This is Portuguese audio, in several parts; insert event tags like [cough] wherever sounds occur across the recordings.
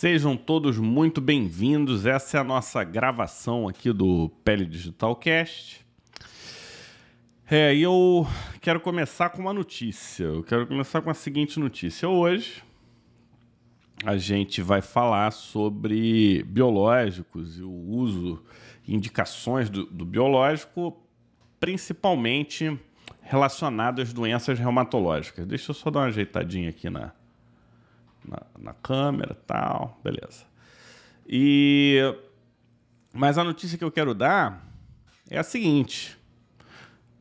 Sejam todos muito bem-vindos. Essa é a nossa gravação aqui do Pele Digital Cast. É, e eu quero começar com uma notícia. Eu quero começar com a seguinte notícia. Hoje a gente vai falar sobre biológicos e o uso, indicações do, do biológico, principalmente relacionado às doenças reumatológicas. Deixa eu só dar uma ajeitadinha aqui na, na, na câmera tal, beleza. E mas a notícia que eu quero dar é a seguinte: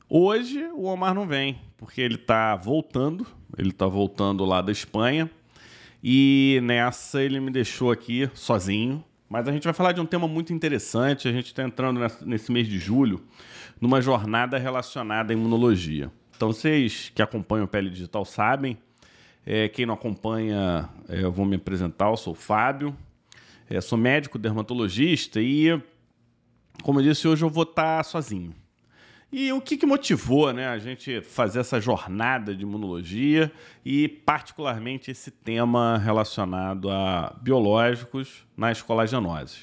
hoje o Omar não vem porque ele está voltando, ele está voltando lá da Espanha e nessa ele me deixou aqui sozinho. Mas a gente vai falar de um tema muito interessante. A gente está entrando nesse mês de julho numa jornada relacionada à imunologia. Então, vocês que acompanham o Pele Digital sabem é, quem não acompanha, é, eu vou me apresentar, eu sou o Fábio, é, sou médico dermatologista e, como eu disse, hoje eu vou estar sozinho. E o que, que motivou né, a gente fazer essa jornada de imunologia e, particularmente, esse tema relacionado a biológicos nas colagenoses?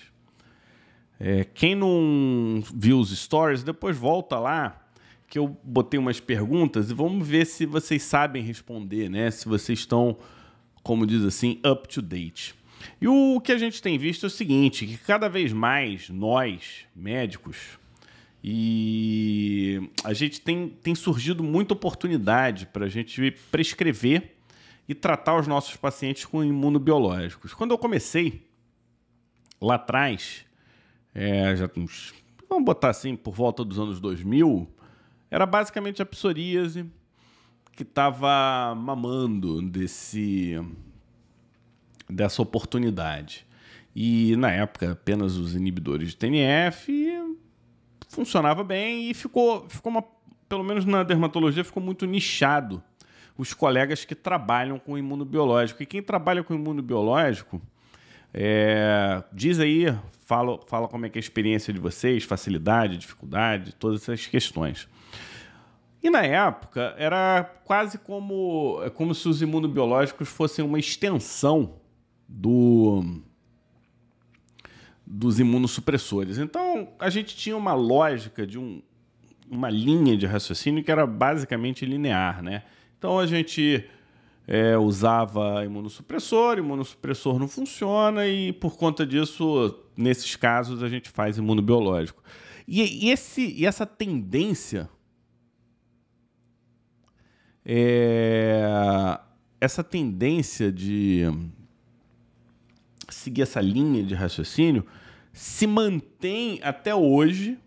É, quem não viu os stories, depois volta lá que eu botei umas perguntas e vamos ver se vocês sabem responder, né? Se vocês estão, como diz assim, up to date. E o que a gente tem visto é o seguinte, que cada vez mais nós, médicos, e a gente tem, tem surgido muita oportunidade para a gente prescrever e tratar os nossos pacientes com imunobiológicos. Quando eu comecei, lá atrás, é, já uns, vamos botar assim, por volta dos anos 2000, era basicamente a psoríase que estava mamando desse dessa oportunidade. E na época apenas os inibidores de TNF funcionava bem e ficou, ficou uma, pelo menos na dermatologia ficou muito nichado os colegas que trabalham com imunobiológico. E quem trabalha com imunobiológico é, diz aí, fala, fala como é que é a experiência de vocês, facilidade, dificuldade, todas essas questões. E na época era quase como, é como se os imunobiológicos fossem uma extensão do, dos imunossupressores. Então a gente tinha uma lógica de um, uma linha de raciocínio que era basicamente linear. Né? Então a gente é, usava imunossupressor, imunossupressor não funciona e por conta disso, nesses casos, a gente faz imunobiológico. E, e, esse, e essa tendência é, essa tendência de seguir essa linha de raciocínio se mantém até hoje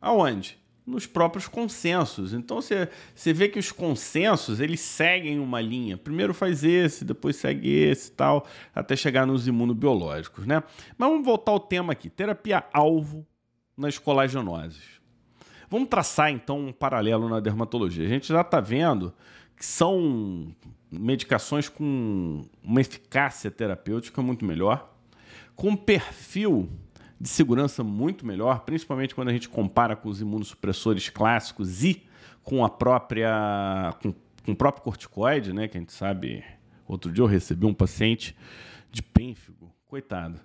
aonde? Nos próprios consensos. Então você, você vê que os consensos eles seguem uma linha. Primeiro faz esse, depois segue esse tal, até chegar nos imunobiológicos, né? Mas vamos voltar ao tema aqui: terapia alvo nas colagenoses. Vamos traçar então um paralelo na dermatologia. A gente já está vendo que são medicações com uma eficácia terapêutica muito melhor, com um perfil de segurança muito melhor, principalmente quando a gente compara com os imunossupressores clássicos e com a própria com, com o próprio corticoide, né, que a gente sabe. Outro dia eu recebi um paciente de pênfigo, coitado,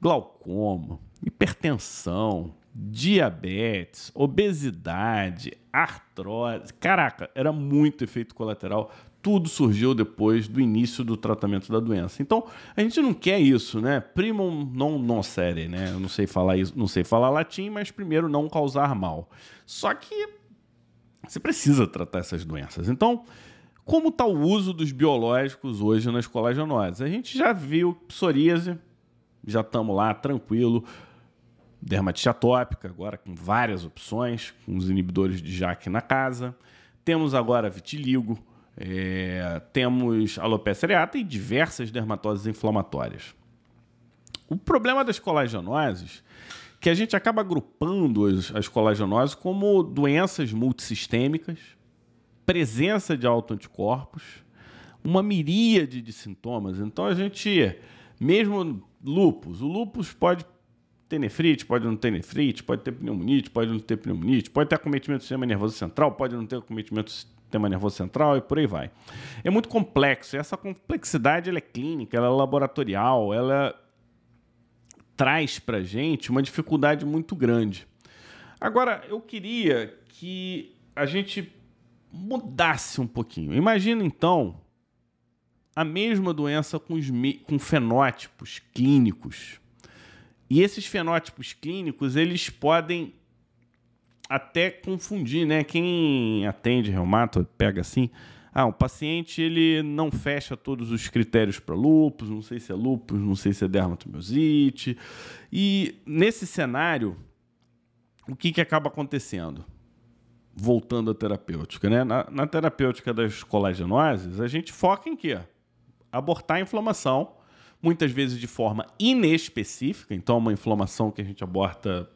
glaucoma, hipertensão, diabetes, obesidade, artrose. Caraca, era muito efeito colateral. Tudo surgiu depois do início do tratamento da doença. Então, a gente não quer isso, né? Primum non nocere, né? Eu não sei falar isso, não sei falar latim, mas primeiro não causar mal. Só que você precisa tratar essas doenças. Então, como está o uso dos biológicos hoje nas colagenoses? A gente já viu psoríase, já estamos lá tranquilo dermatite atópica, agora com várias opções, com os inibidores de JAK na casa. Temos agora vitiligo, é, temos alopecia areata e diversas dermatoses inflamatórias. O problema das colagenoses que a gente acaba agrupando as, as colagenoses como doenças multissistêmicas, presença de autoanticorpos, uma miríade de sintomas. Então a gente, mesmo lupus, o lupus pode ter nefrite, pode não ter nefrite, pode ter pneumonite, pode não ter pneumonite, pode ter acometimento do sistema nervoso central, pode não ter acometimento sistema nervoso central e por aí vai. É muito complexo. Essa complexidade ela é clínica, ela é laboratorial, ela traz para gente uma dificuldade muito grande. Agora, eu queria que a gente mudasse um pouquinho. Imagina então a mesma doença com, os, com fenótipos clínicos. E esses fenótipos clínicos, eles podem até confundir, né? Quem atende reumato pega assim, ah, o paciente ele não fecha todos os critérios para lúpus, não sei se é lúpus, não sei se é dermatomiosite. E nesse cenário, o que, que acaba acontecendo? Voltando à terapêutica, né? Na, na terapêutica das colagenoses, a gente foca em quê? Abortar a inflamação, muitas vezes de forma inespecífica. Então, uma inflamação que a gente aborta,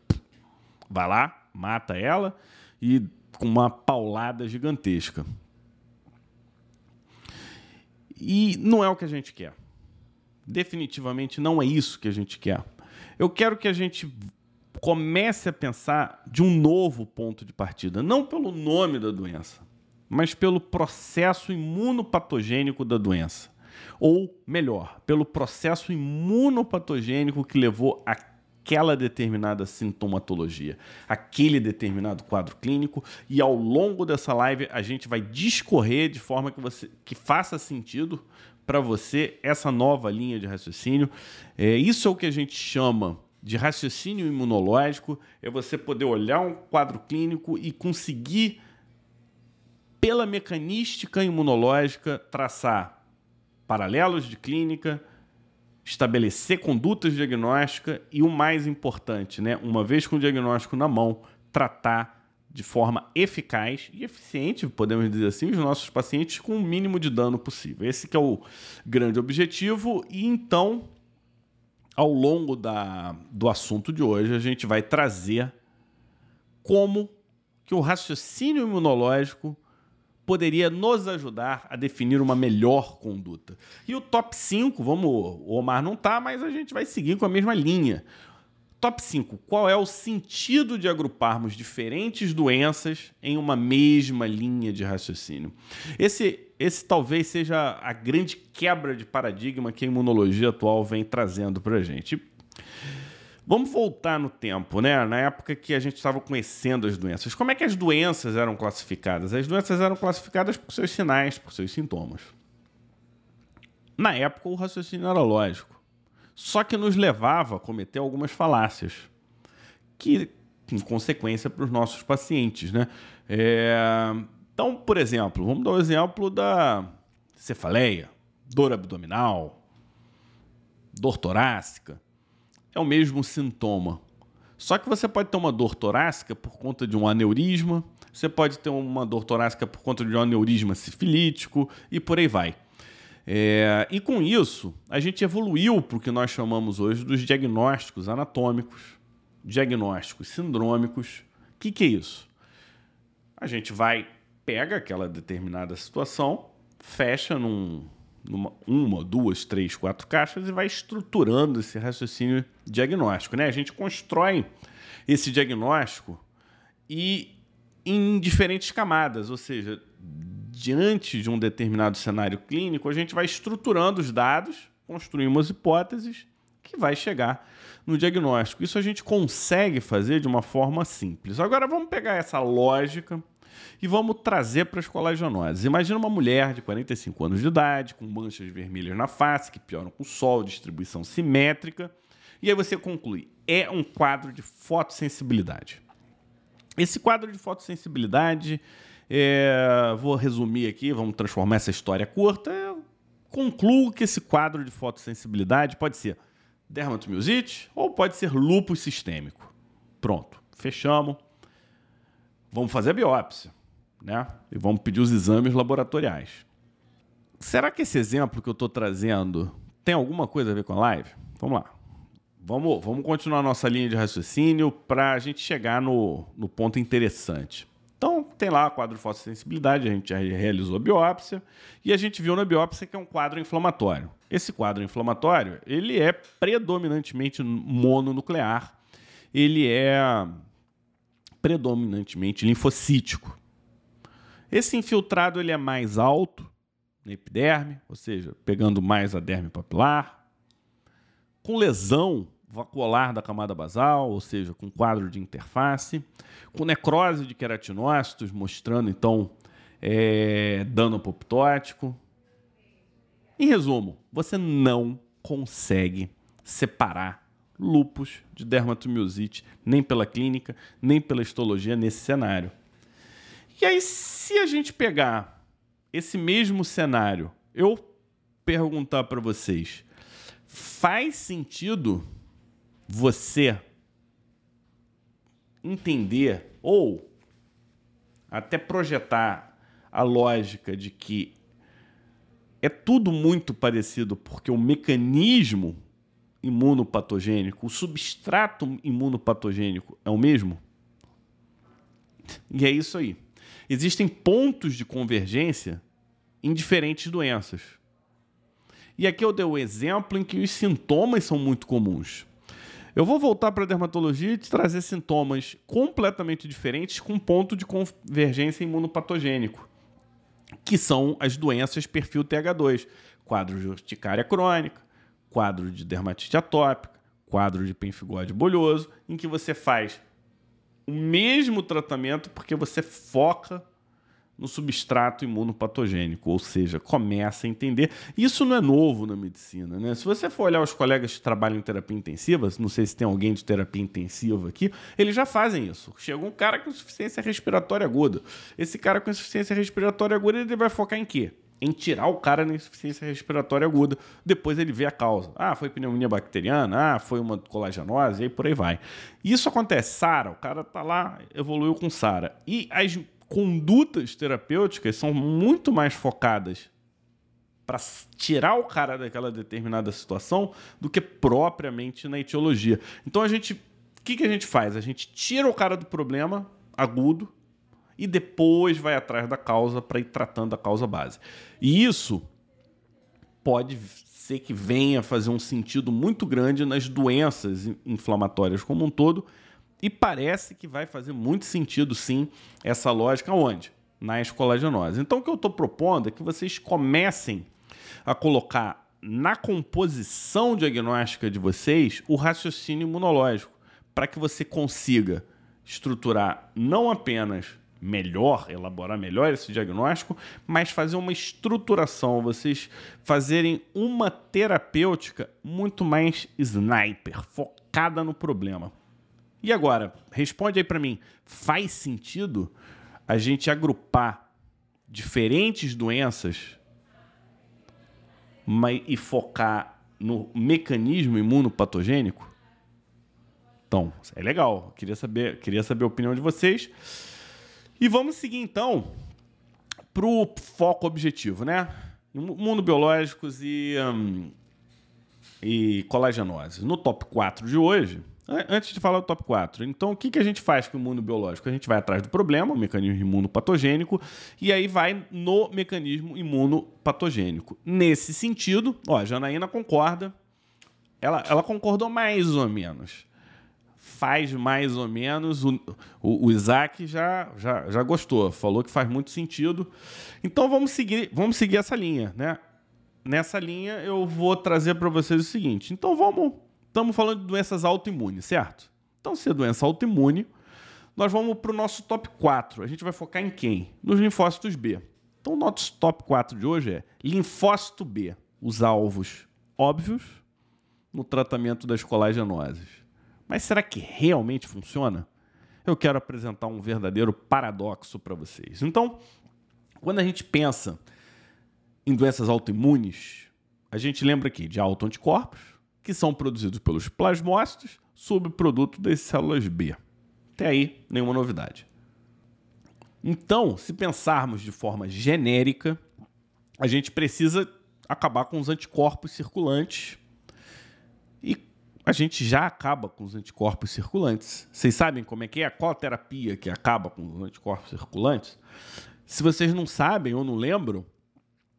vai lá, mata ela, e com uma paulada gigantesca. E não é o que a gente quer. Definitivamente não é isso que a gente quer. Eu quero que a gente comece a pensar de um novo ponto de partida, não pelo nome da doença, mas pelo processo imunopatogênico da doença. Ou melhor, pelo processo imunopatogênico que levou a aquela determinada sintomatologia, aquele determinado quadro clínico, e ao longo dessa live a gente vai discorrer de forma que você que faça sentido para você essa nova linha de raciocínio. É, isso é o que a gente chama de raciocínio imunológico, é você poder olhar um quadro clínico e conseguir pela mecanística imunológica traçar paralelos de clínica, estabelecer condutas diagnósticas e o mais importante, né, uma vez com o diagnóstico na mão, tratar de forma eficaz e eficiente, podemos dizer assim, os nossos pacientes com o mínimo de dano possível. Esse é o grande objetivo e então ao longo da, do assunto de hoje a gente vai trazer como que o raciocínio imunológico poderia nos ajudar a definir uma melhor conduta. E o top 5, vamos, o Omar não tá, mas a gente vai seguir com a mesma linha. Top 5. Qual é o sentido de agruparmos diferentes doenças em uma mesma linha de raciocínio? Esse, esse talvez seja a grande quebra de paradigma que a imunologia atual vem trazendo para a gente. Vamos voltar no tempo, né? Na época que a gente estava conhecendo as doenças. Como é que as doenças eram classificadas? As doenças eram classificadas por seus sinais, por seus sintomas. Na época, o raciocínio era lógico. Só que nos levava a cometer algumas falácias, que, em consequência, para os nossos pacientes, né? É... Então, por exemplo, vamos dar o um exemplo da cefaleia, dor abdominal, dor torácica é o mesmo sintoma. Só que você pode ter uma dor torácica por conta de um aneurisma, você pode ter uma dor torácica por conta de um aneurisma sifilítico e por aí vai. É, e com isso, a gente evoluiu para o que nós chamamos hoje dos diagnósticos anatômicos, diagnósticos sindrômicos. O que, que é isso? A gente vai, pega aquela determinada situação, fecha num, numa, uma, duas, três, quatro caixas e vai estruturando esse raciocínio diagnóstico. Né? A gente constrói esse diagnóstico e em diferentes camadas, ou seja, diante de um determinado cenário clínico, a gente vai estruturando os dados, construímos hipóteses que vai chegar no diagnóstico. Isso a gente consegue fazer de uma forma simples. Agora vamos pegar essa lógica e vamos trazer para as colagenoses. Imagina uma mulher de 45 anos de idade, com manchas vermelhas na face, que pioram com o sol, distribuição simétrica. E aí você conclui: é um quadro de fotossensibilidade. Esse quadro de fotossensibilidade, é, vou resumir aqui, vamos transformar essa história curta. Eu concluo que esse quadro de fotossensibilidade pode ser dermatomiosite ou pode ser lúpus sistêmico. Pronto, fechamos. Vamos fazer a biópsia né? E vamos pedir os exames laboratoriais. Será que esse exemplo que eu estou trazendo tem alguma coisa a ver com a live? Vamos lá. Vamos, vamos continuar nossa linha de raciocínio para a gente chegar no, no ponto interessante. Então, tem lá o quadro de fotossensibilidade, a gente já realizou a biópsia e a gente viu na biópsia que é um quadro inflamatório. Esse quadro inflamatório, ele é predominantemente mononuclear, ele é predominantemente linfocítico. Esse infiltrado ele é mais alto na epiderme, ou seja, pegando mais a derme papilar, com lesão vacuolar da camada basal, ou seja, com quadro de interface, com necrose de queratinócitos, mostrando então é, dano apoptótico. Em resumo, você não consegue separar lupus de dermatomiosite, nem pela clínica, nem pela histologia nesse cenário. E aí, se a gente pegar esse mesmo cenário, eu perguntar para vocês, faz sentido você entender ou até projetar a lógica de que é tudo muito parecido porque o mecanismo imunopatogênico, o substrato imunopatogênico é o mesmo? E é isso aí. Existem pontos de convergência em diferentes doenças. E aqui eu dei o um exemplo em que os sintomas são muito comuns. Eu vou voltar para a dermatologia e te trazer sintomas completamente diferentes com ponto de convergência imunopatogênico, que são as doenças perfil TH2, quadro de urticária crônica, quadro de dermatite atópica, quadro de pemphigoide bolhoso, em que você faz o mesmo tratamento porque você foca no substrato imunopatogênico, ou seja, começa a entender. Isso não é novo na medicina, né? Se você for olhar os colegas que trabalham em terapia intensiva, não sei se tem alguém de terapia intensiva aqui, eles já fazem isso. Chega um cara com insuficiência respiratória aguda. Esse cara com insuficiência respiratória aguda, ele vai focar em quê? em tirar o cara na insuficiência respiratória aguda. Depois ele vê a causa. Ah, foi pneumonia bacteriana, ah, foi uma colagenose, e aí por aí vai. Isso acontece. SARA, o cara tá lá, evoluiu com SARA. E as condutas terapêuticas são muito mais focadas para tirar o cara daquela determinada situação do que propriamente na etiologia. Então a gente, o que, que a gente faz? A gente tira o cara do problema agudo e depois vai atrás da causa para ir tratando a causa base. E isso pode ser que venha fazer um sentido muito grande nas doenças inflamatórias como um todo, e parece que vai fazer muito sentido sim essa lógica onde? Na escolagenose. Então o que eu estou propondo é que vocês comecem a colocar na composição diagnóstica de vocês o raciocínio imunológico, para que você consiga estruturar não apenas melhor, elaborar melhor esse diagnóstico, mas fazer uma estruturação, vocês fazerem uma terapêutica muito mais sniper, focada no problema. E agora, responde aí para mim, faz sentido a gente agrupar diferentes doenças mas, e focar no mecanismo imunopatogênico? Então, é legal. Queria saber, queria saber a opinião de vocês. E vamos seguir então para o foco objetivo, né? Imunobiológicos e, um, e colagenose. No top 4 de hoje, antes de falar do top 4, então o que, que a gente faz com o imunobiológico? A gente vai atrás do problema, o mecanismo imunopatogênico, e aí vai no mecanismo imunopatogênico. Nesse sentido, ó, a Janaína concorda, ela, ela concordou mais ou menos faz mais ou menos. O, o, o, Isaac já, já, já gostou, falou que faz muito sentido. Então vamos seguir, vamos seguir essa linha, né? Nessa linha eu vou trazer para vocês o seguinte. Então vamos, estamos falando de doenças autoimunes, certo? Então se é doença autoimune, nós vamos para o nosso top 4. A gente vai focar em quem? Nos linfócitos B. Então o nosso top 4 de hoje é linfócito B, os alvos óbvios no tratamento das colagenoses. Mas será que realmente funciona? Eu quero apresentar um verdadeiro paradoxo para vocês. Então, quando a gente pensa em doenças autoimunes, a gente lembra aqui de autoanticorpos, que são produzidos pelos plasmócitos, subproduto das células B. Até aí, nenhuma novidade. Então, se pensarmos de forma genérica, a gente precisa acabar com os anticorpos circulantes e a gente já acaba com os anticorpos circulantes. Vocês sabem como é que é? Qual a terapia que acaba com os anticorpos circulantes? Se vocês não sabem ou não lembram,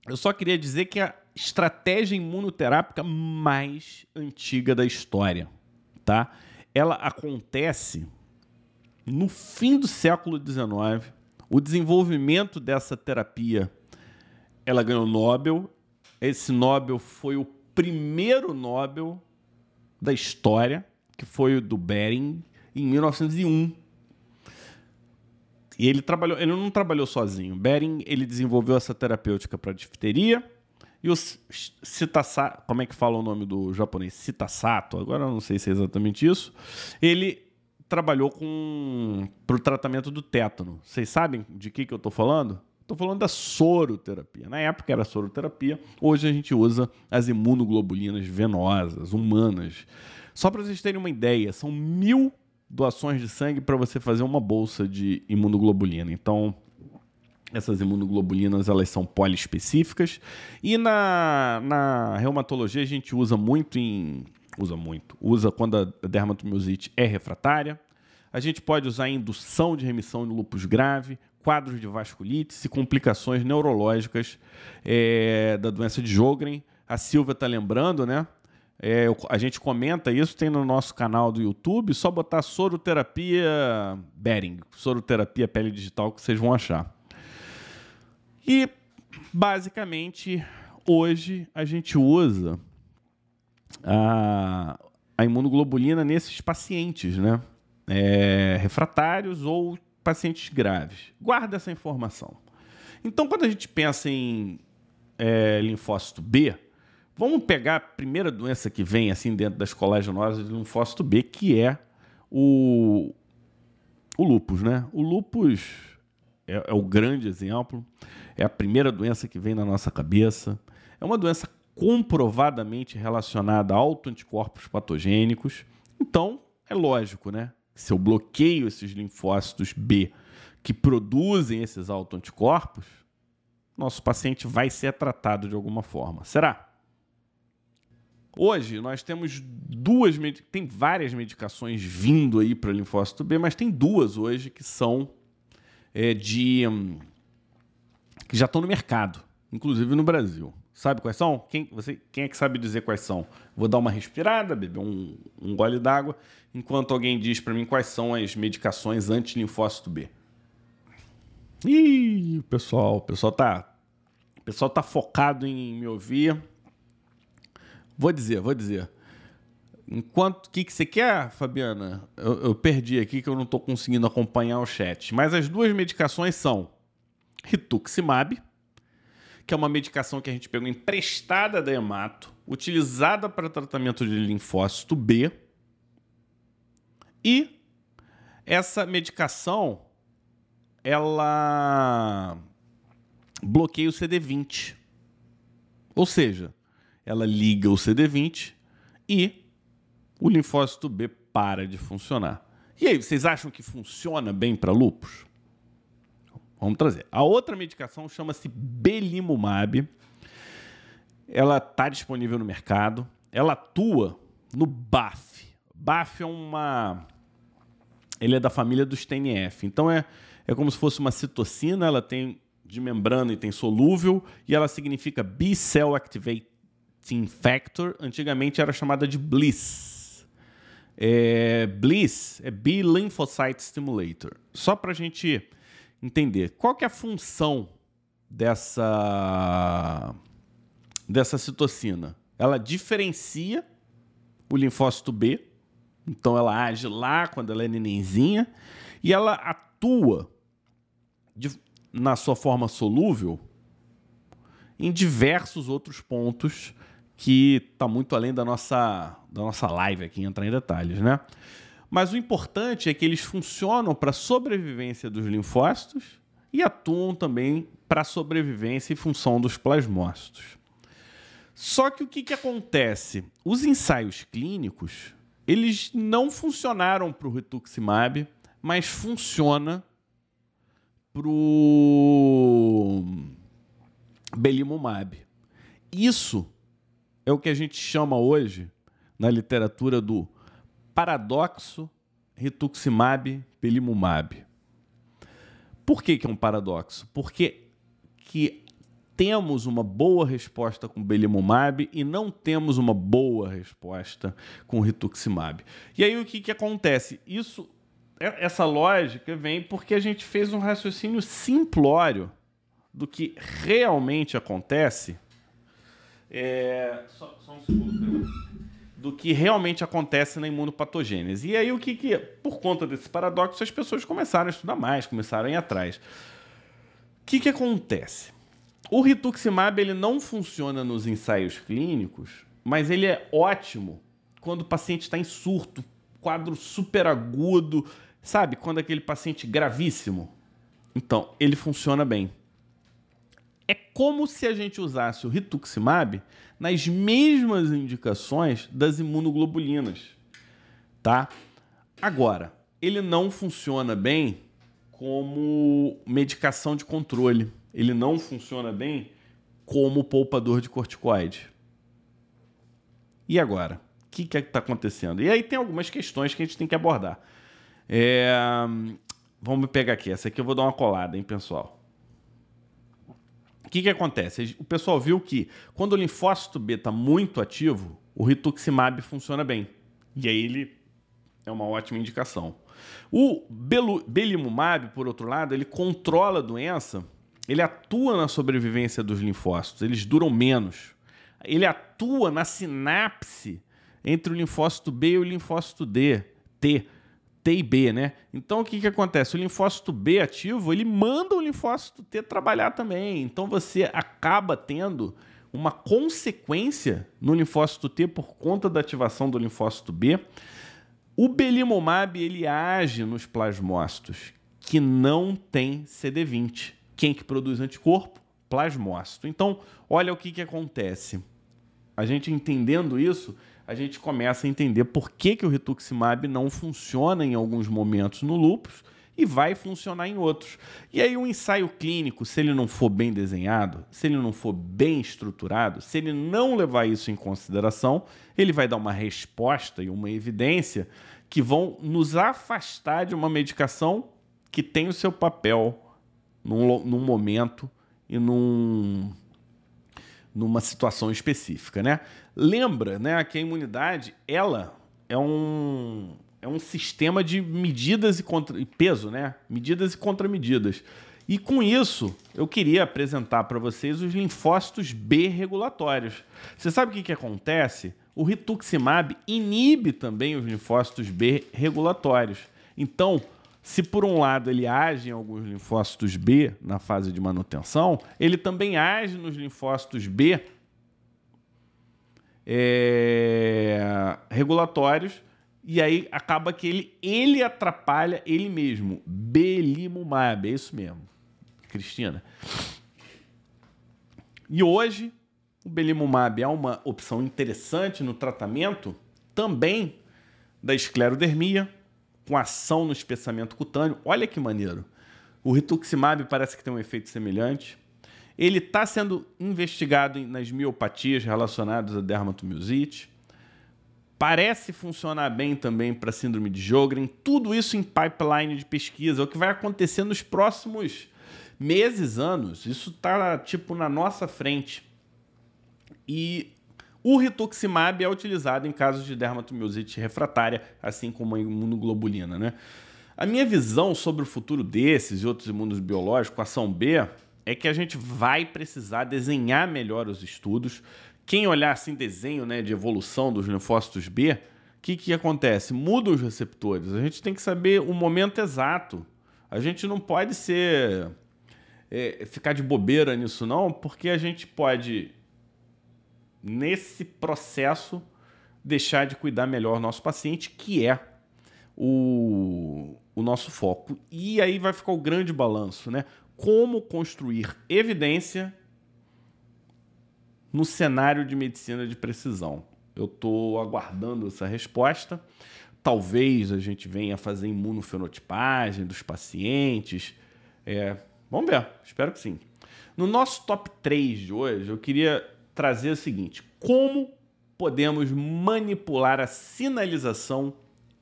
eu só queria dizer que a estratégia imunoterápica mais antiga da história, tá? Ela acontece no fim do século XIX, O desenvolvimento dessa terapia, ela ganhou Nobel. Esse Nobel foi o primeiro Nobel da história, que foi o do Bering, em 1901. E ele trabalhou, ele não trabalhou sozinho. Bering, ele desenvolveu essa terapêutica para difteria e o Citasato, como é que fala o nome do japonês? Citasato, agora eu não sei se é exatamente isso. Ele trabalhou com para o tratamento do tétano. Vocês sabem de que, que eu estou falando? Estou falando da soroterapia. Na época era soroterapia, hoje a gente usa as imunoglobulinas venosas, humanas. Só para vocês terem uma ideia, são mil doações de sangue para você fazer uma bolsa de imunoglobulina. Então, essas imunoglobulinas elas são poliespecíficas e na, na reumatologia a gente usa muito em usa muito usa quando a dermatomiosite é refratária. A gente pode usar indução de remissão no lúpus grave, quadros de vasculite e complicações neurológicas é, da doença de Jogren. A Silvia está lembrando, né? É, a gente comenta isso, tem no nosso canal do YouTube, só botar soroterapia Bering, soroterapia pele digital que vocês vão achar. E basicamente hoje a gente usa a, a imunoglobulina nesses pacientes, né? É, refratários ou pacientes graves. Guarda essa informação. Então, quando a gente pensa em é, linfócito B, vamos pegar a primeira doença que vem assim dentro das colagenoses de linfócito B, que é o, o lupus, né? O lupus é, é o grande exemplo é a primeira doença que vem na nossa cabeça. É uma doença comprovadamente relacionada a autoanticorpos patogênicos. Então, é lógico, né? Se eu bloqueio esses linfócitos B que produzem esses autoanticorpos, nosso paciente vai ser tratado de alguma forma. Será? Hoje nós temos duas, tem várias medicações vindo aí para linfócito B, mas tem duas hoje que são é, de hum, que já estão no mercado, inclusive no Brasil. Sabe quais são? Quem, você, quem é que sabe dizer quais são? Vou dar uma respirada, beber um, um gole d'água, enquanto alguém diz para mim quais são as medicações anti-linfócito B. Ih, pessoal, o pessoal tá, o pessoal tá focado em me ouvir. Vou dizer, vou dizer. Enquanto. O que, que você quer, Fabiana? Eu, eu perdi aqui que eu não estou conseguindo acompanhar o chat. Mas as duas medicações são rituximab, que é uma medicação que a gente pegou emprestada da hemato, utilizada para tratamento de linfócito B. E essa medicação ela bloqueia o CD20. Ou seja, ela liga o CD20 e o linfócito B para de funcionar. E aí, vocês acham que funciona bem para lupus? Vamos trazer. A outra medicação chama-se Belimumab. Ela está disponível no mercado. Ela atua no BAF. BAF é uma. Ele é da família dos TNF. Então é, é como se fosse uma citocina. Ela tem de membrana e tem solúvel. E ela significa B-Cell Activating Factor. Antigamente era chamada de BLISS. É, BLISS é B-Lymphocyte Stimulator. Só para a gente entender qual que é a função dessa dessa citocina. Ela diferencia o linfócito B, então ela age lá quando ela é nenenzinha e ela atua de, na sua forma solúvel em diversos outros pontos que está muito além da nossa, da nossa live aqui, entrar em detalhes, né? Mas o importante é que eles funcionam para a sobrevivência dos linfócitos e atuam também para a sobrevivência e função dos plasmócitos. Só que o que, que acontece? Os ensaios clínicos eles não funcionaram para o rituximab, mas funciona para o belimumab. Isso é o que a gente chama hoje na literatura do paradoxo rituximab pelimumab. Por que, que é um paradoxo? Porque que temos uma boa resposta com belimumab e não temos uma boa resposta com rituximab. E aí o que, que acontece? Isso essa lógica vem porque a gente fez um raciocínio simplório do que realmente acontece. É, só, só um segundo, do que realmente acontece na imunopatogênese. E aí o que, que por conta desse paradoxo, as pessoas começaram a estudar mais, começaram a ir atrás. O que, que acontece? O rituximab ele não funciona nos ensaios clínicos, mas ele é ótimo quando o paciente está em surto, quadro super agudo, sabe? Quando aquele paciente gravíssimo. Então, ele funciona bem. É como se a gente usasse o rituximab nas mesmas indicações das imunoglobulinas, tá? Agora, ele não funciona bem como medicação de controle. Ele não funciona bem como poupador de corticoide. E agora? O que que está acontecendo? E aí tem algumas questões que a gente tem que abordar. É... Vamos pegar aqui. Essa aqui eu vou dar uma colada, hein, pessoal? O que, que acontece? O pessoal viu que quando o linfócito B está muito ativo, o rituximab funciona bem. E aí ele é uma ótima indicação. O belimumab, por outro lado, ele controla a doença, ele atua na sobrevivência dos linfócitos, eles duram menos. Ele atua na sinapse entre o linfócito B e o linfócito D, T. T e B, né? Então o que, que acontece? O linfócito B ativo, ele manda o linfócito T trabalhar também. Então você acaba tendo uma consequência no linfócito T por conta da ativação do linfócito B. O belimumab ele age nos plasmócitos que não tem CD20. Quem que produz anticorpo? Plasmócito. Então, olha o que, que acontece. A gente entendendo isso, a gente começa a entender por que, que o rituximab não funciona em alguns momentos no lúpus e vai funcionar em outros. E aí um ensaio clínico, se ele não for bem desenhado, se ele não for bem estruturado, se ele não levar isso em consideração, ele vai dar uma resposta e uma evidência que vão nos afastar de uma medicação que tem o seu papel num, num momento e num, numa situação específica, né? Lembra, né, que a imunidade, ela é um é um sistema de medidas e, contra, e peso, né? Medidas e contramedidas. E com isso, eu queria apresentar para vocês os linfócitos B regulatórios. Você sabe o que, que acontece? O rituximab inibe também os linfócitos B regulatórios. Então, se por um lado ele age em alguns linfócitos B na fase de manutenção, ele também age nos linfócitos B é, regulatórios e aí acaba que ele, ele atrapalha ele mesmo. Belimumab, é isso mesmo. Cristina. E hoje o belimumab é uma opção interessante no tratamento também da esclerodermia, com ação no espessamento cutâneo. Olha que maneiro. O rituximab parece que tem um efeito semelhante. Ele está sendo investigado nas miopatias relacionadas à dermatomiosite. Parece funcionar bem também para síndrome de Sjögren. Tudo isso em pipeline de pesquisa. É o que vai acontecer nos próximos meses, anos. Isso está tipo na nossa frente. E o rituximab é utilizado em casos de dermatomiosite refratária, assim como a imunoglobulina, né? A minha visão sobre o futuro desses e outros imunos biológicos, ação B, é que a gente vai precisar desenhar melhor os estudos. Quem olhar assim desenho né, de evolução dos linfócitos B, o que, que acontece? Muda os receptores. A gente tem que saber o momento exato. A gente não pode ser é, ficar de bobeira nisso, não, porque a gente pode nesse processo, deixar de cuidar melhor nosso paciente, que é o, o nosso foco. E aí vai ficar o grande balanço, né? Como construir evidência no cenário de medicina de precisão. Eu estou aguardando essa resposta. Talvez a gente venha fazer imunofenotipagem dos pacientes. É, vamos ver, espero que sim. No nosso top 3 de hoje, eu queria trazer o seguinte: como podemos manipular a sinalização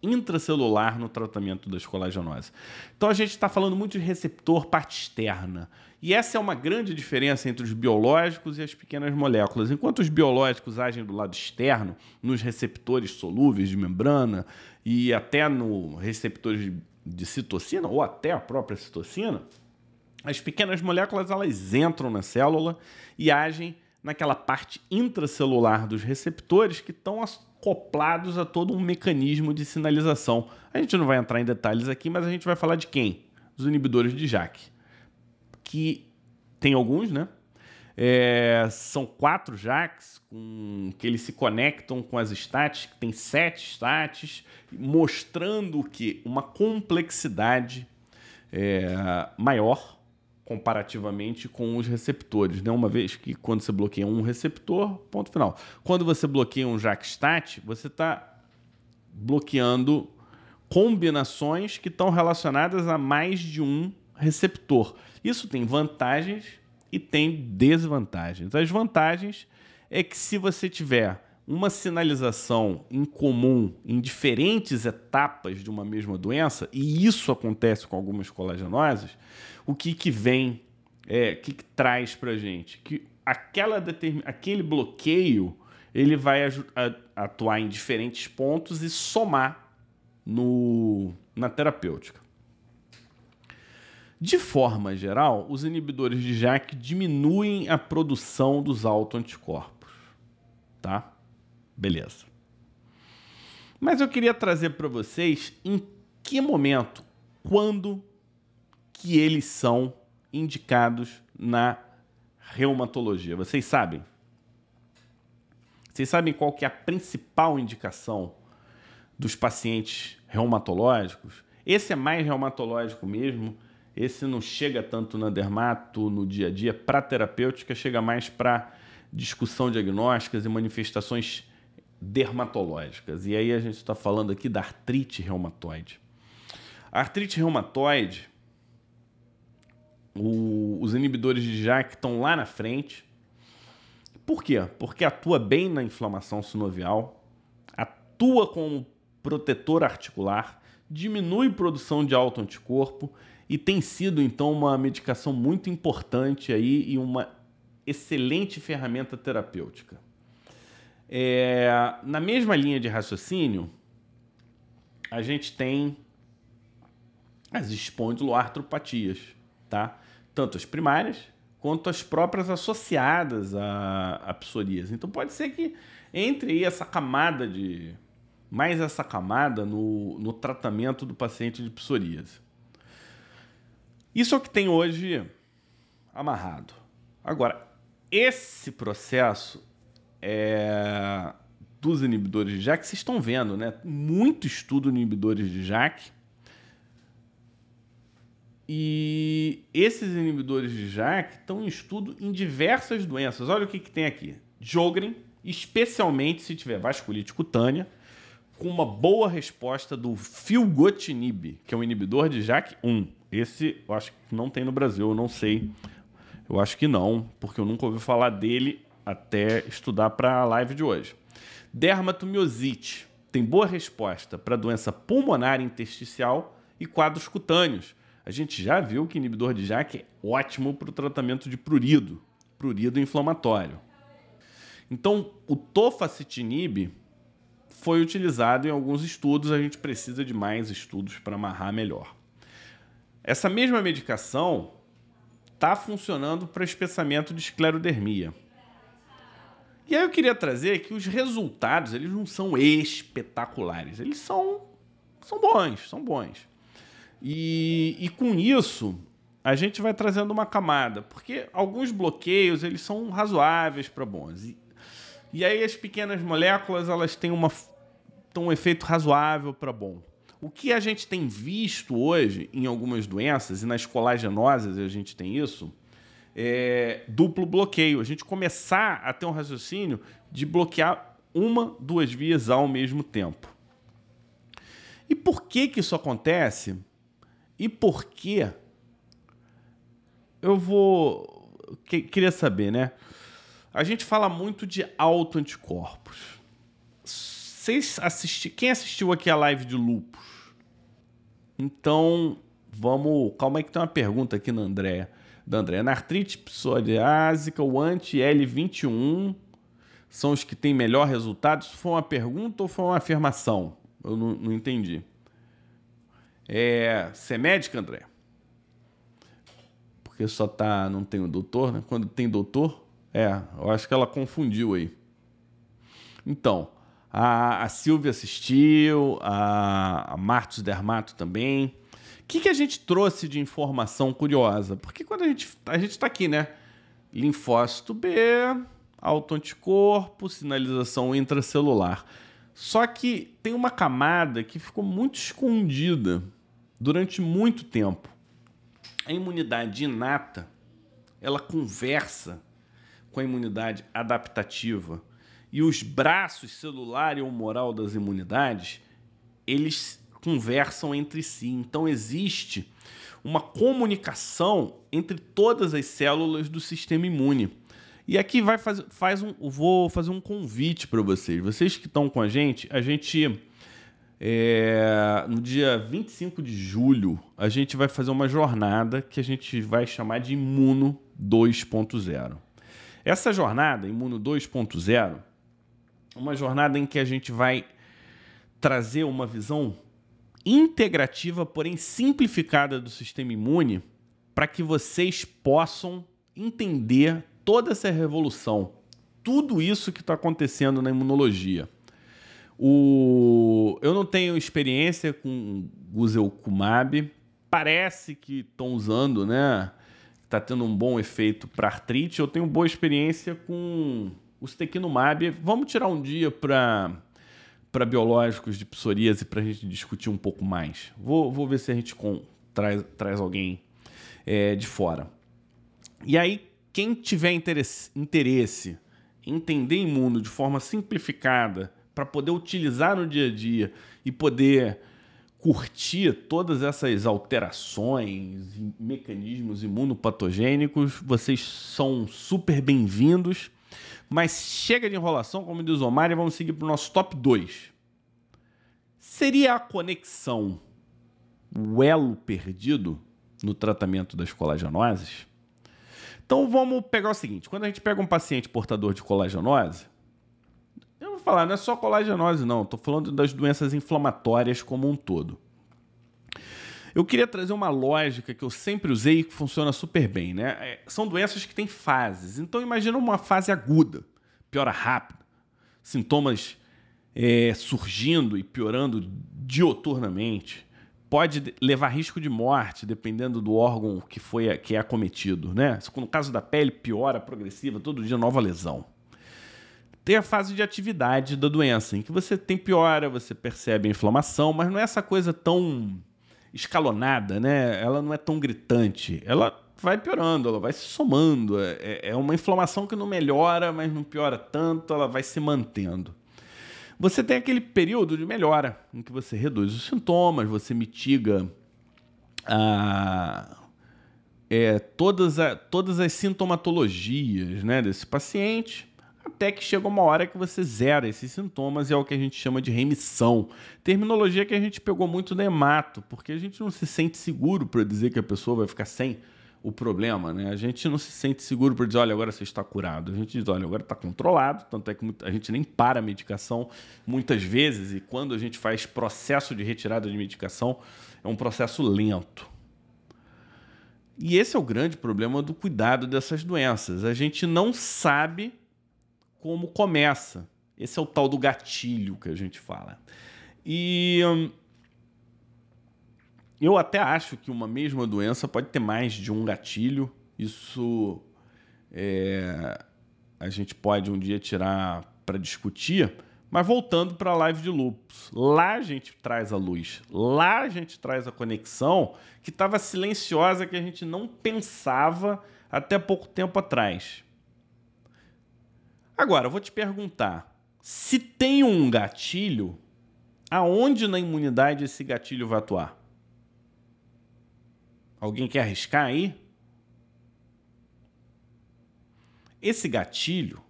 intracelular no tratamento da escolagenose. Então a gente está falando muito de receptor parte externa. E essa é uma grande diferença entre os biológicos e as pequenas moléculas. Enquanto os biológicos agem do lado externo, nos receptores solúveis de membrana e até no receptores de citocina, ou até a própria citocina, as pequenas moléculas elas entram na célula e agem naquela parte intracelular dos receptores que estão acoplados a todo um mecanismo de sinalização. A gente não vai entrar em detalhes aqui, mas a gente vai falar de quem? Dos inibidores de JAK. Que tem alguns, né? É, são quatro JAKs com, que eles se conectam com as states, que tem sete states, mostrando que uma complexidade é, maior comparativamente com os receptores, né? Uma vez que quando você bloqueia um receptor, ponto final. Quando você bloqueia um JAK-STAT, você está bloqueando combinações que estão relacionadas a mais de um receptor. Isso tem vantagens e tem desvantagens. As vantagens é que se você tiver uma sinalização em comum em diferentes etapas de uma mesma doença, e isso acontece com algumas colagenoses, o que, que vem, é, que, que traz para gente? Que aquela determin... aquele bloqueio ele vai atuar em diferentes pontos e somar no... na terapêutica. De forma geral, os inibidores de JAK diminuem a produção dos autoanticorpos, tá? Beleza. Mas eu queria trazer para vocês em que momento, quando que eles são indicados na reumatologia. Vocês sabem? Vocês sabem qual que é a principal indicação dos pacientes reumatológicos? Esse é mais reumatológico mesmo. Esse não chega tanto na dermato, no dia a dia. Para terapêutica, chega mais para discussão diagnósticas e manifestações dermatológicas. E aí a gente está falando aqui da artrite reumatoide. A artrite reumatoide, o, os inibidores de JAK estão lá na frente. Por quê? Porque atua bem na inflamação sinovial, atua como protetor articular, diminui produção de autoanticorpo e tem sido então uma medicação muito importante aí e uma excelente ferramenta terapêutica. É, na mesma linha de raciocínio, a gente tem as espondiloartropatias, tá? Tanto as primárias quanto as próprias associadas a, a psoríase. Então pode ser que entre aí essa camada de mais essa camada no, no tratamento do paciente de psoríase. Isso é o que tem hoje amarrado. Agora, esse processo é, dos inibidores de JAK, vocês estão vendo, né? Muito estudo em inibidores de JAK. E esses inibidores de JAK estão em estudo em diversas doenças. Olha o que, que tem aqui. Jogren, especialmente se tiver vasculite cutânea, com uma boa resposta do filgotinib, que é um inibidor de JAK1. Esse eu acho que não tem no Brasil, eu não sei. Eu acho que não, porque eu nunca ouvi falar dele até estudar para a live de hoje. Dermatomiosite tem boa resposta para doença pulmonar intersticial e quadros cutâneos. A gente já viu que inibidor de JAK é ótimo para o tratamento de prurido, prurido inflamatório. Então, o tofacitinib foi utilizado em alguns estudos, a gente precisa de mais estudos para amarrar melhor. Essa mesma medicação está funcionando para espessamento de esclerodermia. E aí eu queria trazer que os resultados, eles não são espetaculares, eles são, são bons, são bons. E, e com isso, a gente vai trazendo uma camada, porque alguns bloqueios, eles são razoáveis para bons. E, e aí as pequenas moléculas, elas têm uma, têm um efeito razoável para bom. O que a gente tem visto hoje em algumas doenças, e nas colagenoses a gente tem isso, é, duplo bloqueio. A gente começar a ter um raciocínio de bloquear uma, duas vias ao mesmo tempo. E por que que isso acontece? E por que eu vou que, queria saber, né? A gente fala muito de autoanticorpos. Vocês assisti, quem assistiu aqui a live de lupus? Então, vamos, calma aí que tem uma pergunta aqui na Andréia da André. Na artrite psoriásica, o anti-L21 são os que têm melhor resultado? Isso foi uma pergunta ou foi uma afirmação? Eu não, não entendi. É, você é médica, André? Porque só tá. Não tem o doutor, né? Quando tem doutor, é, eu acho que ela confundiu aí. Então, a, a Silvia assistiu, a, a Martos Dermato também. O que, que a gente trouxe de informação curiosa? Porque quando a gente a gente está aqui, né? Linfócito B, autoanticorpo, sinalização intracelular. Só que tem uma camada que ficou muito escondida durante muito tempo. A imunidade inata, ela conversa com a imunidade adaptativa. E os braços celular e humoral das imunidades, eles conversam entre si. Então existe uma comunicação entre todas as células do sistema imune. E aqui vai fazer, faz um, vou fazer um convite para vocês. Vocês que estão com a gente, a gente é, no dia 25 de julho, a gente vai fazer uma jornada que a gente vai chamar de Imuno 2.0. Essa jornada, Imuno 2.0, é uma jornada em que a gente vai trazer uma visão integrativa, porém simplificada do sistema imune, para que vocês possam entender toda essa revolução, tudo isso que está acontecendo na imunologia. O... Eu não tenho experiência com Guzelkumab, parece que estão usando, né? Está tendo um bom efeito para artrite. Eu tenho boa experiência com o Stequinumab. Vamos tirar um dia para para biológicos de psoríase para a gente discutir um pouco mais. Vou, vou ver se a gente com, traz, traz alguém é, de fora. E aí, quem tiver interesse, interesse em entender imuno de forma simplificada para poder utilizar no dia a dia e poder curtir todas essas alterações e mecanismos imunopatogênicos, vocês são super bem-vindos. Mas chega de enrolação, como diz o Omar, e vamos seguir para o nosso top 2. Seria a conexão o elo perdido no tratamento das colagenoses? Então vamos pegar o seguinte: quando a gente pega um paciente portador de colagenose, eu vou falar, não é só colagenose, não, estou falando das doenças inflamatórias como um todo. Eu queria trazer uma lógica que eu sempre usei e que funciona super bem, né? É, são doenças que têm fases. Então imagina uma fase aguda, piora rápido, sintomas é, surgindo e piorando dioturnamente. Pode levar risco de morte, dependendo do órgão que foi que é acometido, né? No caso da pele, piora progressiva, todo dia nova lesão. Tem a fase de atividade da doença, em que você tem piora, você percebe a inflamação, mas não é essa coisa tão escalonada, né? Ela não é tão gritante. Ela vai piorando, ela vai se somando. É, é, é uma inflamação que não melhora, mas não piora tanto, ela vai se mantendo. Você tem aquele período de melhora, em que você reduz os sintomas, você mitiga a, é, todas, a, todas as sintomatologias né, desse paciente até que chega uma hora que você zera esses sintomas e é o que a gente chama de remissão. Terminologia que a gente pegou muito da hemato, porque a gente não se sente seguro para dizer que a pessoa vai ficar sem o problema, né? A gente não se sente seguro para dizer, olha, agora você está curado. A gente diz, olha, agora está controlado, tanto é que a gente nem para a medicação muitas vezes e quando a gente faz processo de retirada de medicação, é um processo lento. E esse é o grande problema do cuidado dessas doenças. A gente não sabe como começa. Esse é o tal do gatilho que a gente fala. E hum, eu até acho que uma mesma doença pode ter mais de um gatilho. Isso é, a gente pode um dia tirar para discutir. Mas voltando para a live de lupus, lá a gente traz a luz, lá a gente traz a conexão que estava silenciosa, que a gente não pensava até pouco tempo atrás. Agora, eu vou te perguntar: se tem um gatilho, aonde na imunidade esse gatilho vai atuar? Alguém quer arriscar aí? Esse gatilho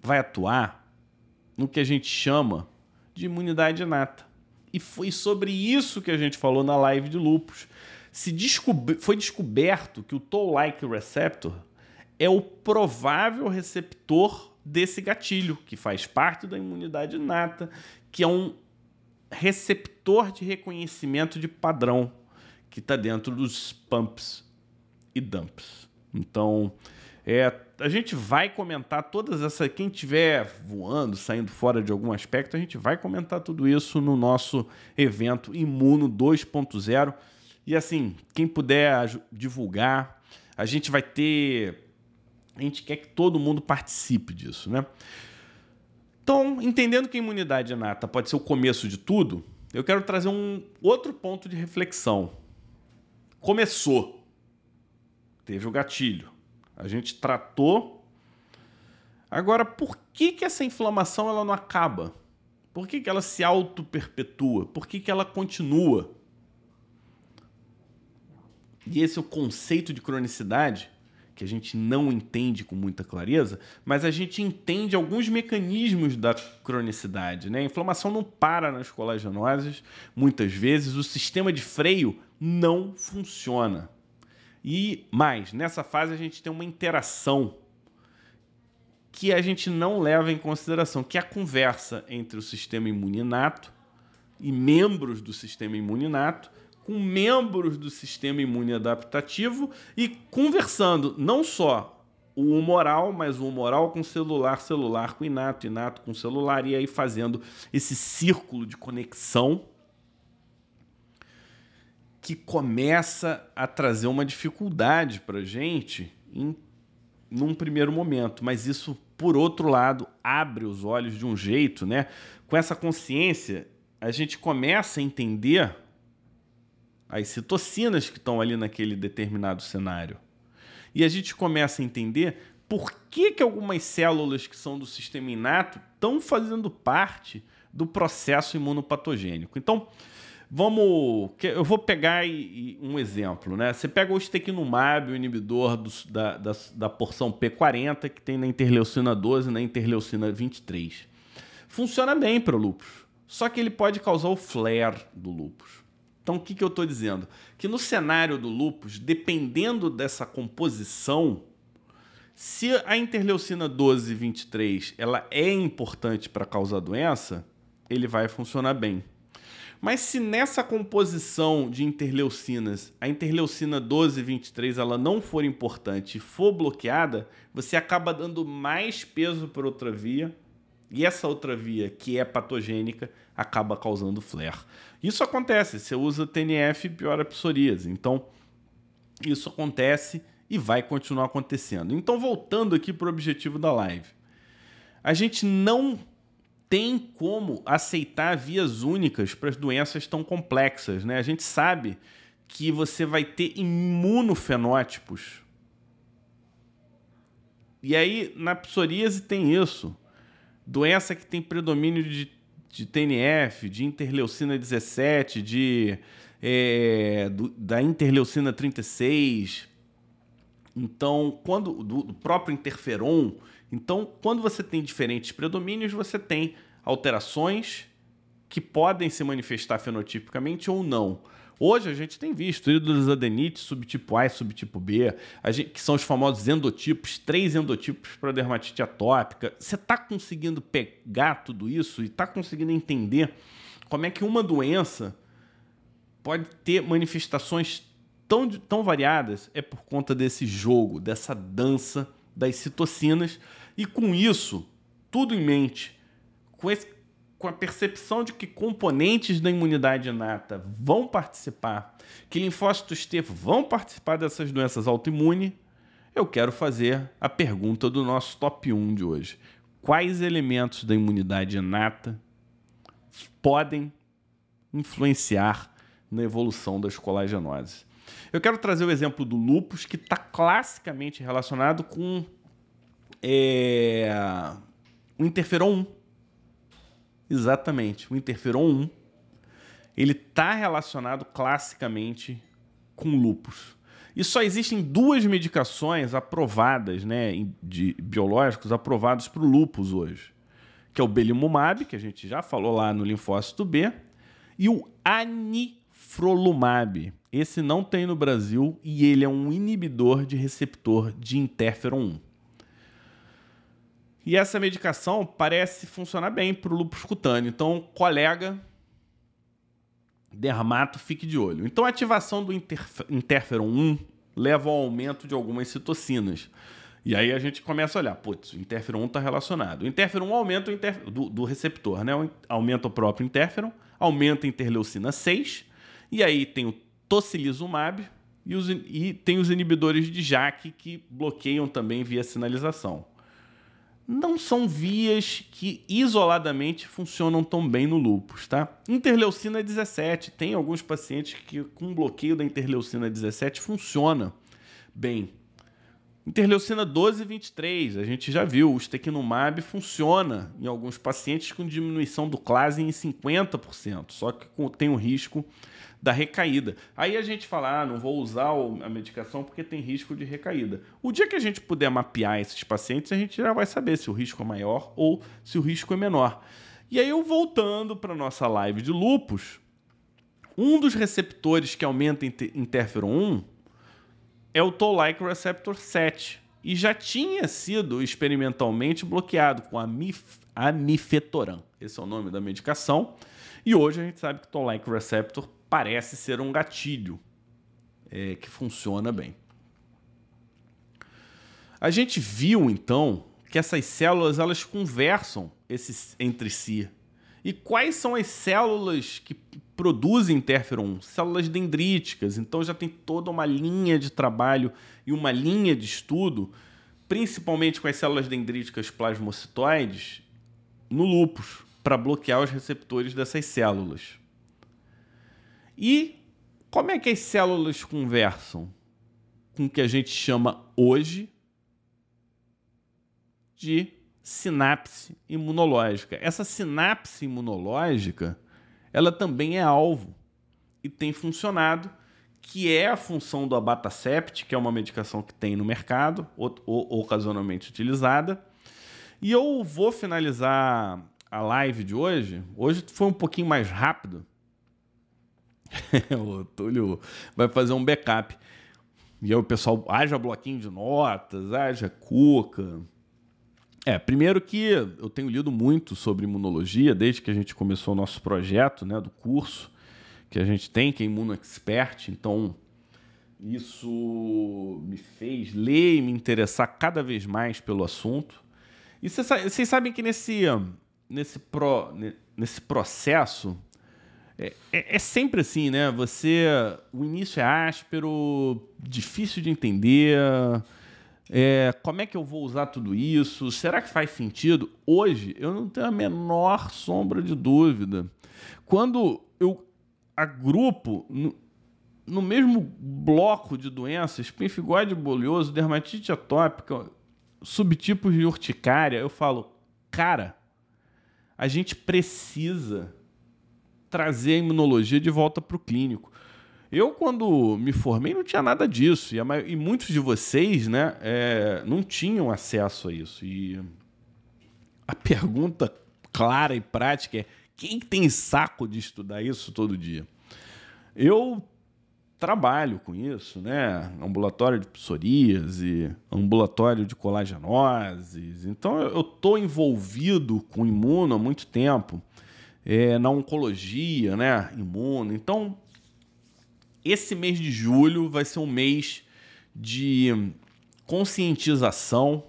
vai atuar no que a gente chama de imunidade inata. E foi sobre isso que a gente falou na live de lupus. Se foi descoberto que o Toll-like receptor é o provável receptor desse gatilho, que faz parte da imunidade inata, que é um receptor de reconhecimento de padrão que está dentro dos pumps e dumps. Então, é, a gente vai comentar todas essas. Quem estiver voando, saindo fora de algum aspecto, a gente vai comentar tudo isso no nosso evento Imuno 2.0. E assim, quem puder divulgar, a gente vai ter. A gente quer que todo mundo participe disso, né? Então, entendendo que a imunidade inata pode ser o começo de tudo, eu quero trazer um outro ponto de reflexão. Começou. Teve o gatilho. A gente tratou. Agora, por que, que essa inflamação ela não acaba? Por que, que ela se auto-perpetua? Por que, que ela continua? E esse é o conceito de cronicidade que a gente não entende com muita clareza, mas a gente entende alguns mecanismos da cronicidade. Né? A inflamação não para nas colagenoses, muitas vezes o sistema de freio não funciona. E mais, nessa fase a gente tem uma interação que a gente não leva em consideração, que é a conversa entre o sistema imuninato e membros do sistema imuninato com membros do sistema imune adaptativo e conversando não só o humoral, mas o humoral com celular, celular com inato, inato com celular, e aí fazendo esse círculo de conexão que começa a trazer uma dificuldade para gente em, num primeiro momento, mas isso, por outro lado, abre os olhos de um jeito, né? Com essa consciência, a gente começa a entender as citocinas que estão ali naquele determinado cenário. E a gente começa a entender por que, que algumas células que são do sistema inato estão fazendo parte do processo imunopatogênico. Então, vamos. Eu vou pegar um exemplo. Né? Você pega o estequinumab, o inibidor do, da, da, da porção P40, que tem na interleucina 12 e na interleucina 23. Funciona bem para o lúpus, só que ele pode causar o flare do lúpus. Então, o que, que eu estou dizendo? Que no cenário do lupus, dependendo dessa composição, se a interleucina 12 e 23 ela é importante para causar doença, ele vai funcionar bem. Mas se nessa composição de interleucinas, a interleucina 12 e 23 ela não for importante e for bloqueada, você acaba dando mais peso para outra via, e essa outra via que é patogênica acaba causando flare. Isso acontece, você usa TNF e piora a psoríase. Então, isso acontece e vai continuar acontecendo. Então, voltando aqui para o objetivo da live. A gente não tem como aceitar vias únicas para as doenças tão complexas. Né? A gente sabe que você vai ter imunofenótipos. E aí, na psoríase tem isso. Doença que tem predomínio de de TNF, de interleucina 17, de, é, do, da interleucina 36. Então, quando do, do próprio interferon. Então, quando você tem diferentes predomínios, você tem alterações que podem se manifestar fenotipicamente ou não. Hoje a gente tem visto ídolos subtipo A e subtipo B, gente, que são os famosos endotipos, três endotipos para dermatite atópica. Você está conseguindo pegar tudo isso e está conseguindo entender como é que uma doença pode ter manifestações tão, tão variadas? É por conta desse jogo, dessa dança das citocinas. E com isso, tudo em mente, com esse com a percepção de que componentes da imunidade inata vão participar, que linfócitos T vão participar dessas doenças autoimunes, eu quero fazer a pergunta do nosso top 1 de hoje. Quais elementos da imunidade inata podem influenciar na evolução das colagenoses? Eu quero trazer o exemplo do lupus, que está classicamente relacionado com é, o interferon 1 Exatamente. O interferon 1 ele está relacionado classicamente com lupus. E só existem duas medicações aprovadas, né, de biológicos aprovados para o lupus hoje, que é o belimumab, que a gente já falou lá no linfócito B, e o anifrolumab. Esse não tem no Brasil e ele é um inibidor de receptor de interferon 1. E essa medicação parece funcionar bem para o lúpus cutâneo. Então, colega dermato, fique de olho. Então, a ativação do interferon 1 leva ao aumento de algumas citocinas. E aí a gente começa a olhar, putz, o interferon 1 está relacionado. O interferon 1 aumenta o inter... do, do, receptor, né? Aumenta o próprio interferon, aumenta a interleucina 6, e aí tem o tocilizumab e, os, e tem os inibidores de JAK que bloqueiam também via sinalização. Não são vias que isoladamente funcionam tão bem no lúpus, tá? Interleucina 17, tem alguns pacientes que com bloqueio da interleucina 17 funciona bem. Interleucina 12 e 23, a gente já viu, o Stequinumab funciona em alguns pacientes com diminuição do clase em 50%, só que tem o risco da recaída. Aí a gente fala, ah, não vou usar a medicação porque tem risco de recaída. O dia que a gente puder mapear esses pacientes, a gente já vai saber se o risco é maior ou se o risco é menor. E aí eu voltando para nossa live de lupus, um dos receptores que aumenta interferon 1 é o Toll-like receptor 7 e já tinha sido experimentalmente bloqueado com a mif amifetoran. Esse é o nome da medicação. E hoje a gente sabe que o Toll-like receptor parece ser um gatilho é, que funciona bem. A gente viu então que essas células elas conversam esses, entre si. E quais são as células que produzem interferon, células dendríticas. Então já tem toda uma linha de trabalho e uma linha de estudo, principalmente com as células dendríticas plasmocitoides, no lúpus, para bloquear os receptores dessas células. E como é que as células conversam com o que a gente chama hoje de sinapse imunológica? Essa sinapse imunológica ela também é alvo e tem funcionado, que é a função do abatacept, que é uma medicação que tem no mercado, ou, ou, ocasionalmente utilizada. E eu vou finalizar a live de hoje. Hoje foi um pouquinho mais rápido. [laughs] o Túlio vai fazer um backup. E aí o pessoal, haja bloquinho de notas, haja cuca. É, primeiro que eu tenho lido muito sobre imunologia desde que a gente começou o nosso projeto, né, do curso que a gente tem, que é Imuno Expert, então isso me fez ler e me interessar cada vez mais pelo assunto. E vocês sabem que nesse, nesse, pro, nesse processo é, é, é, sempre assim, né? Você. O início é áspero, difícil de entender é, como é que eu vou usar tudo isso? Será que faz sentido? Hoje, eu não tenho a menor sombra de dúvida. Quando eu agrupo no, no mesmo bloco de doenças, pemphigoide bolioso, dermatite atópica, subtipos de urticária, eu falo, cara, a gente precisa trazer a imunologia de volta para o clínico. Eu, quando me formei, não tinha nada disso. E, e muitos de vocês né, é, não tinham acesso a isso. E a pergunta clara e prática é: quem tem saco de estudar isso todo dia? Eu trabalho com isso, né? Ambulatório de psoríase, ambulatório de colagenoses. Então eu estou envolvido com imuno há muito tempo, é, na oncologia, né? Imuno. Então esse mês de julho vai ser um mês de conscientização.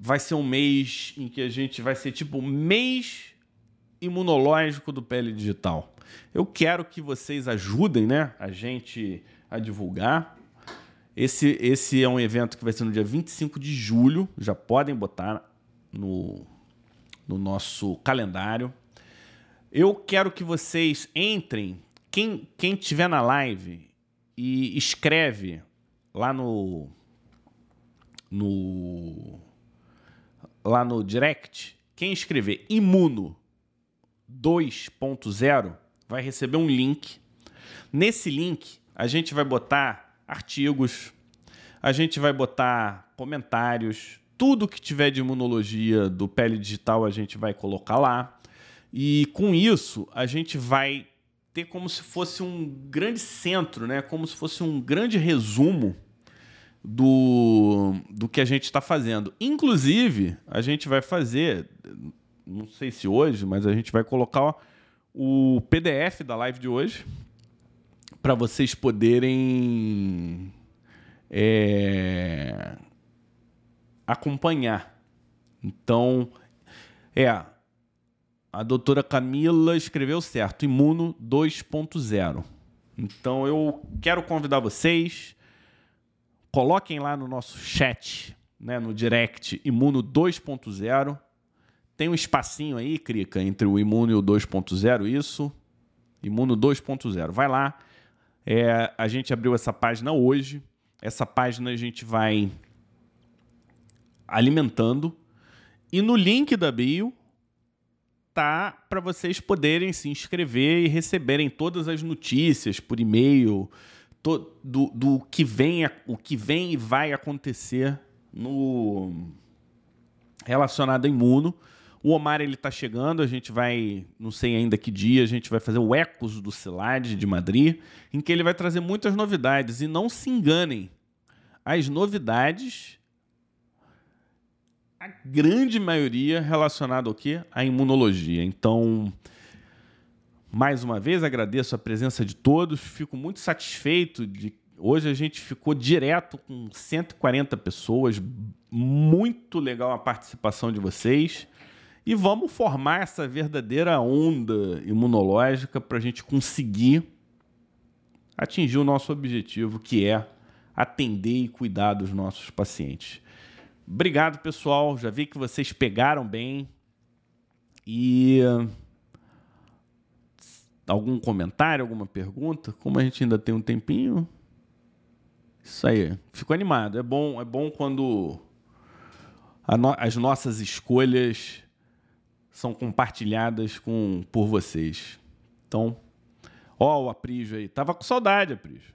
Vai ser um mês em que a gente vai ser tipo mês imunológico do Pele Digital. Eu quero que vocês ajudem, né, a gente a divulgar. Esse, esse é um evento que vai ser no dia 25 de julho, já podem botar no, no nosso calendário. Eu quero que vocês entrem quem, quem tiver na live e escreve lá no no lá no direct, quem escrever imuno 2.0 vai receber um link. Nesse link a gente vai botar artigos, a gente vai botar comentários, tudo que tiver de imunologia do pele digital a gente vai colocar lá. E com isso a gente vai ter como se fosse um grande centro, né? como se fosse um grande resumo do, do que a gente está fazendo. Inclusive, a gente vai fazer, não sei se hoje, mas a gente vai colocar o PDF da live de hoje para vocês poderem é, acompanhar. Então, é, a doutora Camila escreveu certo, Imuno 2.0. Então, eu quero convidar vocês, coloquem lá no nosso chat, né, no direct, Imuno 2.0. Tem um espacinho aí, Crica, entre o Imuno e o 2.0, isso. Imuno 2.0. Vai lá. É, a gente abriu essa página hoje. Essa página a gente vai alimentando. E no link da bio tá para vocês poderem se inscrever e receberem todas as notícias por e-mail do, do, do que vem, o que vem e vai acontecer no relacionado a imuno. O Omar ele está chegando, a gente vai, não sei ainda que dia, a gente vai fazer o Ecos do Cilade de Madrid, em que ele vai trazer muitas novidades. E não se enganem, as novidades, a grande maioria relacionada ao quê? À imunologia. Então, mais uma vez, agradeço a presença de todos, fico muito satisfeito de Hoje a gente ficou direto com 140 pessoas, muito legal a participação de vocês. E vamos formar essa verdadeira onda imunológica para a gente conseguir atingir o nosso objetivo, que é atender e cuidar dos nossos pacientes. Obrigado, pessoal. Já vi que vocês pegaram bem. E algum comentário, alguma pergunta? Como a gente ainda tem um tempinho. Isso aí. Fico animado. É bom, é bom quando no... as nossas escolhas são compartilhadas com, por vocês. Então, ó o Aprígio aí. Tava com saudade, Aprígio.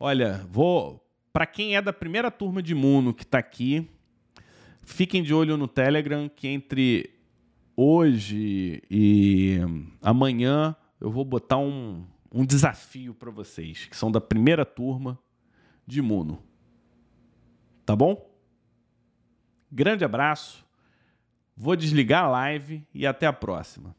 Olha, vou... Para quem é da primeira turma de Imuno que está aqui, fiquem de olho no Telegram, que entre hoje e amanhã eu vou botar um, um desafio para vocês, que são da primeira turma de Imuno. Tá bom? Grande abraço. Vou desligar a live e até a próxima.